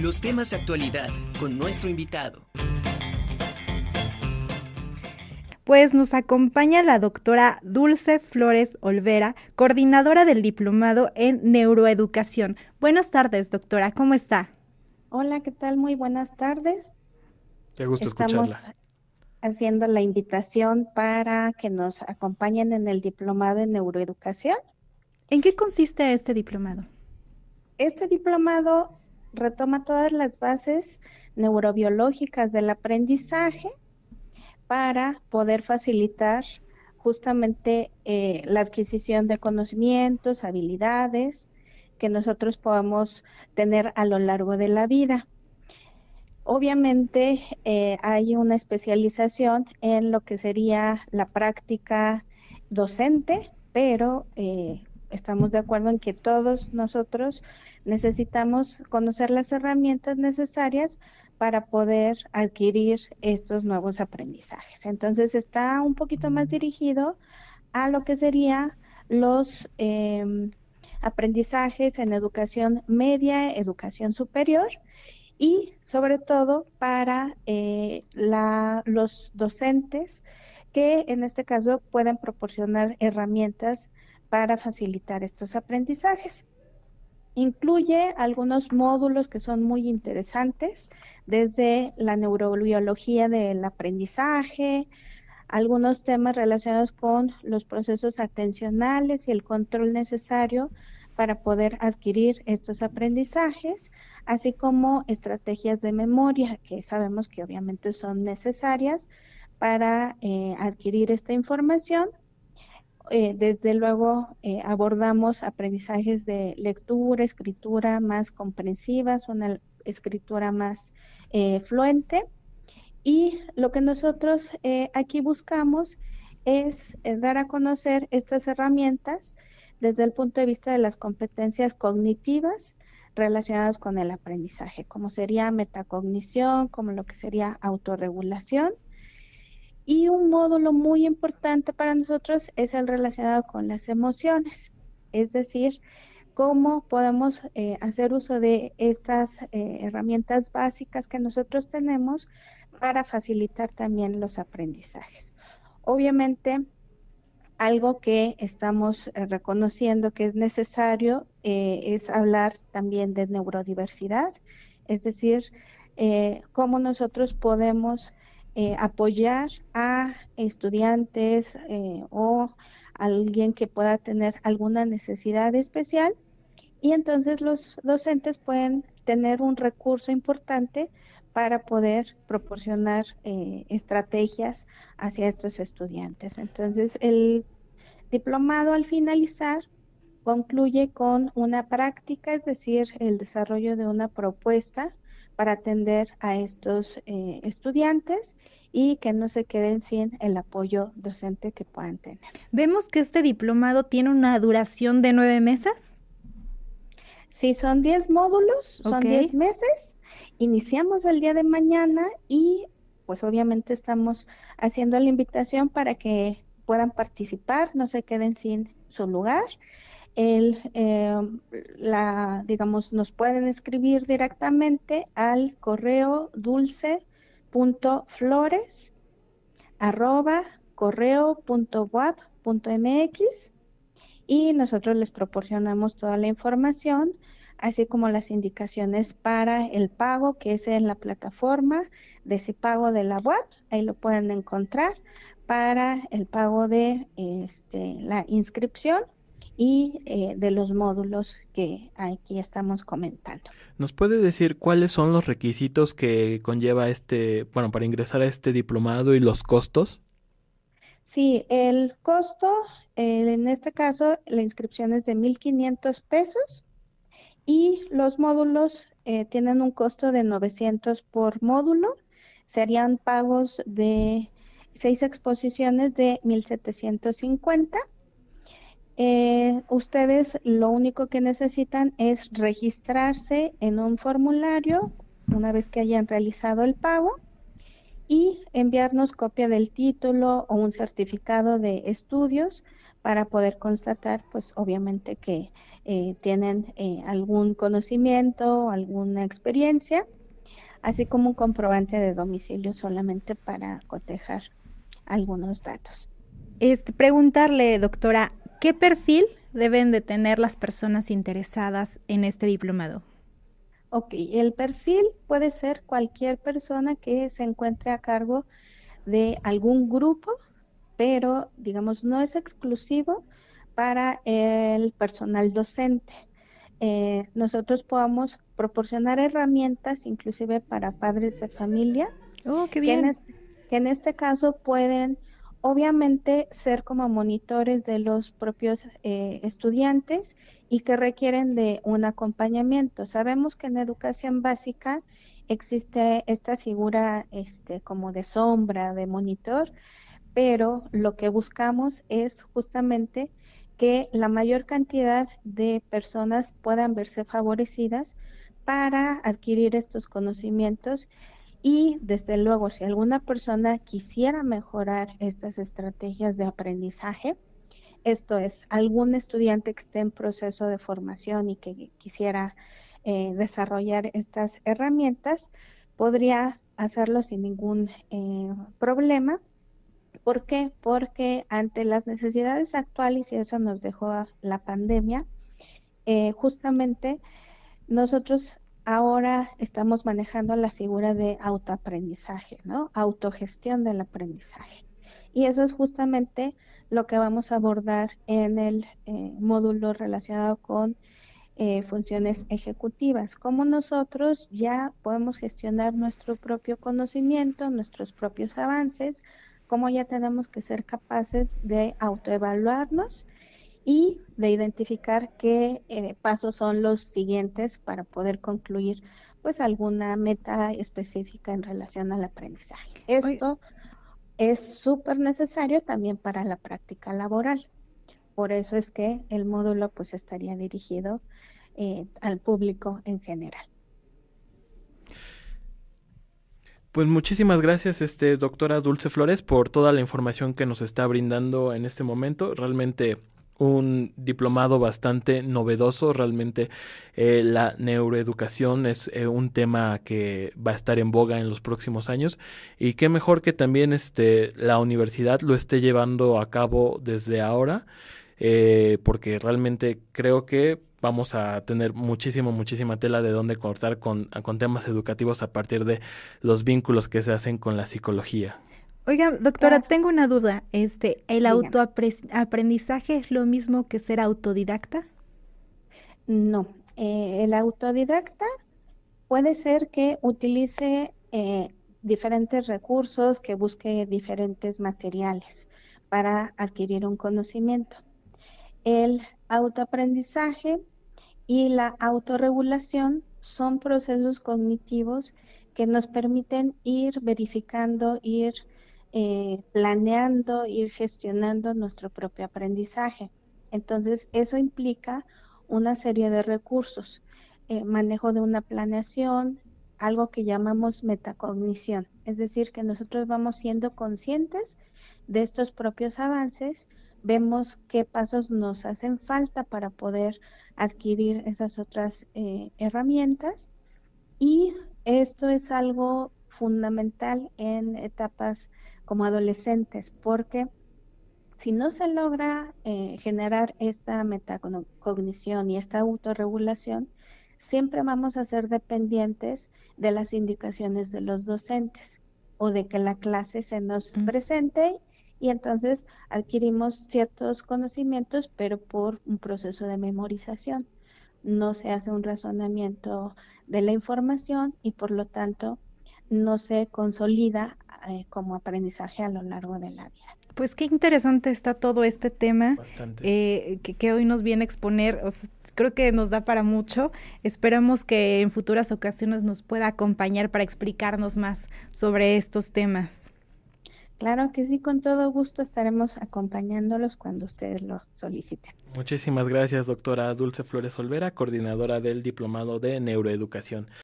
Los temas de actualidad con nuestro invitado. Pues nos acompaña la doctora Dulce Flores Olvera, coordinadora del diplomado en neuroeducación. Buenas tardes, doctora, ¿cómo está? Hola, ¿qué tal? Muy buenas tardes. Qué gusto Estamos escucharla. haciendo la invitación para que nos acompañen en el diplomado en neuroeducación. ¿En qué consiste este diplomado? Este diplomado retoma todas las bases neurobiológicas del aprendizaje para poder facilitar justamente eh, la adquisición de conocimientos, habilidades que nosotros podamos tener a lo largo de la vida. Obviamente eh, hay una especialización en lo que sería la práctica docente, pero eh, estamos de acuerdo en que todos nosotros necesitamos conocer las herramientas necesarias para poder adquirir estos nuevos aprendizajes. Entonces está un poquito más dirigido a lo que sería los eh, aprendizajes en educación media, educación superior y sobre todo para eh, la, los docentes que en este caso pueden proporcionar herramientas para facilitar estos aprendizajes. Incluye algunos módulos que son muy interesantes, desde la neurobiología del aprendizaje, algunos temas relacionados con los procesos atencionales y el control necesario para poder adquirir estos aprendizajes, así como estrategias de memoria que sabemos que obviamente son necesarias para eh, adquirir esta información eh, desde luego eh, abordamos aprendizajes de lectura, escritura más comprensivas, una escritura más eh, fluente. Y lo que nosotros aquí buscamos es dar a conocer estas herramientas desde el punto de vista de las competencias cognitivas relacionadas con el aprendizaje, como sería metacognición, como lo que sería autorregulación y un módulo muy importante para nosotros es el relacionado con las emociones, es decir, cómo podemos eh, hacer uso de estas eh, herramientas básicas que nosotros tenemos para facilitar también los aprendizajes. Obviamente, algo que estamos eh, reconociendo que es necesario es hablar también de neurodiversidad, es decir, cómo nosotros podemos eh, apoyar a estudiantes eh, o alguien que pueda tener alguna necesidad especial y entonces los docentes pueden tener un recurso importante para poder proporcionar eh, estrategias hacia estos estudiantes. Entonces, el diplomado al finalizar concluye con una práctica, es decir, el desarrollo de una propuesta para atender a estos eh, estudiantes y que no se queden sin el apoyo docente que puedan tener. Vemos que este diplomado tiene una duración de nueve meses. Sí, son diez módulos, son diez meses. Iniciamos el día de mañana y pues obviamente estamos haciendo la invitación para que puedan participar, no se queden sin su lugar el, eh, la, digamos, nos pueden escribir directamente al correo dulce.flores arroba correo.web.mx y nosotros les proporcionamos toda la información, así como las indicaciones para el pago, que es en la plataforma de ese pago de la web, ahí lo pueden encontrar para el pago de este, la inscripción y eh, de los módulos que aquí estamos comentando. ¿Nos puede decir cuáles son los requisitos que conlleva este, bueno, para ingresar a este diplomado y los costos? Sí, el costo, en este caso, la inscripción es de 1.500 pesos y los módulos eh, tienen un costo de 900 por módulo. Serían pagos de seis exposiciones de 1.750 eh, ustedes lo único que necesitan es registrarse en un formulario una vez que hayan realizado el pago y enviarnos copia del título o un certificado de estudios para poder constatar, pues obviamente que eh, tienen eh, algún conocimiento, alguna experiencia, así como un comprobante de domicilio solamente para cotejar algunos datos. Este, preguntarle, doctora, ¿qué perfil deben de tener las personas interesadas en este diplomado? Ok, el perfil puede ser cualquier persona que se encuentre a cargo de algún grupo, pero digamos no es exclusivo para el personal docente. Eh, nosotros podamos proporcionar herramientas inclusive para padres de familia. Oh, qué bien. que en este caso pueden obviamente ser como monitores de los propios eh, estudiantes y que requieren de un acompañamiento. Sabemos que en educación básica existe esta figura este, como de sombra, de monitor, pero lo que buscamos es justamente que la mayor cantidad de personas puedan verse favorecidas para adquirir estos conocimientos y desde luego, si alguna persona quisiera mejorar estas estrategias de aprendizaje, esto es, algún estudiante que esté en proceso de formación y que quisiera eh, desarrollar estas herramientas, podría hacerlo sin ningún eh, problema. ¿Por qué? Porque ante las necesidades actuales, y eso nos dejó la pandemia, eh, justamente nosotros ahora estamos manejando la figura de autoaprendizaje, ¿no? Autogestión del aprendizaje. Y eso es justamente lo que vamos a abordar en el eh, módulo relacionado con eh, funciones ejecutivas, cómo nosotros ya podemos gestionar nuestro propio conocimiento, nuestros propios avances, cómo ya tenemos que ser capaces de autoevaluarnos y de identificar qué eh, pasos son los siguientes para poder concluir pues alguna meta específica en relación al aprendizaje. Esto es súper necesario también para la práctica laboral. Por eso es que el módulo pues estaría dirigido eh, al público en general. Pues muchísimas gracias, este doctora Dulce Flores, por toda la información que nos está brindando en este momento. Realmente un diplomado bastante novedoso. Realmente eh, la neuroeducación es eh, un tema que va a estar en boga en los próximos años y qué mejor que también este, la universidad lo esté llevando a cabo desde ahora, eh, porque realmente creo que vamos a tener muchísimo, muchísima tela de dónde cortar con, con temas educativos a partir de los vínculos que se hacen con la psicología. Oiga, doctora, tengo una duda. Este, ¿el autoaprendizaje es lo mismo que ser autodidacta? No, eh, el autodidacta puede ser que utilice eh, diferentes recursos, que busque diferentes materiales para adquirir un conocimiento. El autoaprendizaje y la autorregulación son procesos cognitivos que nos permiten ir verificando, ir eh, planeando, ir gestionando nuestro propio aprendizaje. Entonces, eso implica una serie de recursos, eh, manejo de una planeación, algo que llamamos metacognición, es decir, que nosotros vamos siendo conscientes de estos propios avances, vemos qué pasos nos hacen falta para poder adquirir esas otras eh, herramientas y esto es algo fundamental en etapas como adolescentes, porque si no se logra eh, generar esta metacognición y esta autorregulación, siempre vamos a ser dependientes de las indicaciones de los docentes o de que la clase se nos presente y entonces adquirimos ciertos conocimientos, pero por un proceso de memorización. No se hace un razonamiento de la información y por lo tanto no se consolida eh, como aprendizaje a lo largo de la vida. Pues qué interesante está todo este tema eh, que, hoy nos viene a exponer. creo que nos da para mucho. Esperamos que en futuras ocasiones nos pueda acompañar para explicarnos más sobre estos temas. Claro que sí, con todo gusto estaremos acompañándolos cuando ustedes lo soliciten. Muchísimas gracias, doctora Dulce Flores Olvera, coordinadora del Diplomado de Neuroeducación.